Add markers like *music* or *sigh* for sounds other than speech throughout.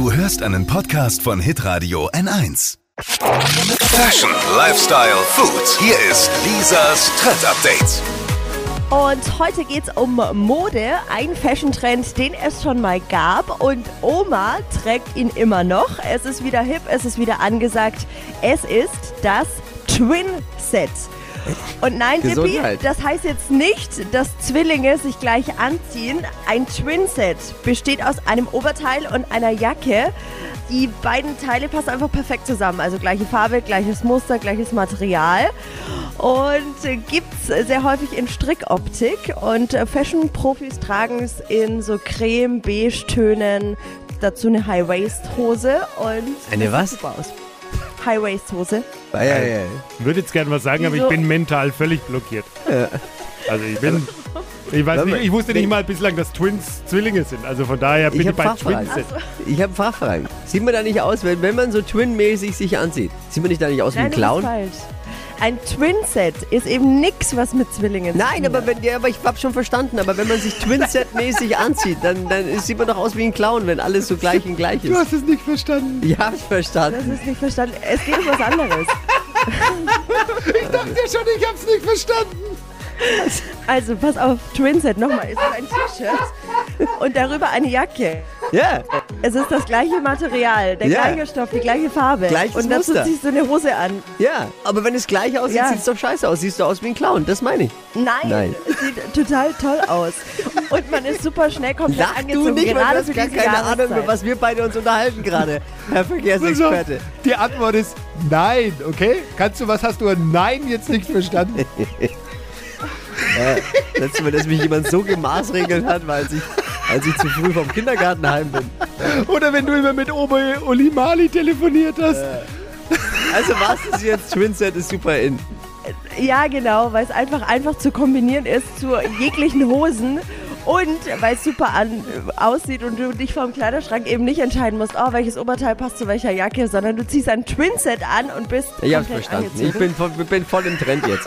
Du hörst einen Podcast von Hitradio N1. Fashion, Lifestyle, Food. Hier ist Lisas Trend Update. Und heute geht's um Mode, ein Fashion-Trend, den es schon mal gab und Oma trägt ihn immer noch. Es ist wieder hip, es ist wieder angesagt. Es ist das Twin Set. Und nein, Dippi, das heißt jetzt nicht, dass Zwillinge sich gleich anziehen. Ein Twin Set besteht aus einem Oberteil und einer Jacke. Die beiden Teile passen einfach perfekt zusammen. Also gleiche Farbe, gleiches Muster, gleiches Material. Und äh, gibt's sehr häufig in Strickoptik. Und Fashion-Profis tragen es in so Creme-Beige-Tönen. Dazu eine High-Waist-Hose und Eine was? super aus. High-Waist-Hose. Ja, ja, ja. Ich würde jetzt gerne was sagen, aber ich Wieso? bin mental völlig blockiert. Also ich bin. Ich, weiß nicht, ich wusste nicht mal bislang, dass Twins Zwillinge sind. Also von daher bin Ich bei Fachfragen. Twinset. Ich habe Fachfragen. Sieht man da nicht aus, wenn, wenn man so Twin-mäßig sich anzieht? Sieht man nicht da nicht aus wie ein Nein, du bist Clown? falsch. Ein Twin-Set ist eben nix, was mit Zwillingen zu Nein, tun aber, hat. wenn, ja, aber ich hab schon verstanden. Aber wenn man sich Twin-Set-mäßig anzieht, dann, dann sieht man doch aus wie ein Clown, wenn alles so gleich und gleich Du ist. hast es nicht verstanden. Ich hab's Das verstanden. ist nicht verstanden. Es geht um was anderes. *laughs* Ich dachte ja schon, ich hab's nicht verstanden. Also, pass auf, Twinset nochmal. Es ist ein T-Shirt und darüber eine Jacke. Ja, Es ist das gleiche Material, der Ja. gleiche Stoff, die gleiche Farbe. Gleiches und dazu Muster. ziehst du eine Hose an. ja. Aber wenn es gleich aussieht, Ja. sieht's doch scheiße aus. Siehst du aus wie ein Clown. Das meine ich. Nein, Nein. es sieht total toll aus. Und man ist super schnell komplett Lach angezogen. du nicht, weil du gerade hast gar keine Ahnung, über was wir beide uns unterhalten gerade, Herr Verkehrsexperte. Also, die Antwort ist nein, okay? Kannst du, was hast du an Nein jetzt nicht verstanden? *laughs* Letztes Mal, dass mich jemand so gemaßregelt hat, weil ich, als ich zu früh vom Kindergarten heim bin. *laughs* Oder wenn du immer mit Oma Olimali telefoniert hast. Also was ist jetzt Twinset ist super in. Ja, genau, weil es einfach einfach zu kombinieren ist zu jeglichen Hosen. Und weil es super an, aussieht und du dich vom Kleiderschrank eben nicht entscheiden musst, oh, welches Oberteil passt zu welcher Jacke, sondern du ziehst ein Twinset an und bist Ich hab's verstanden. Ich bin, bin voll im Trend jetzt.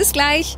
Bis gleich.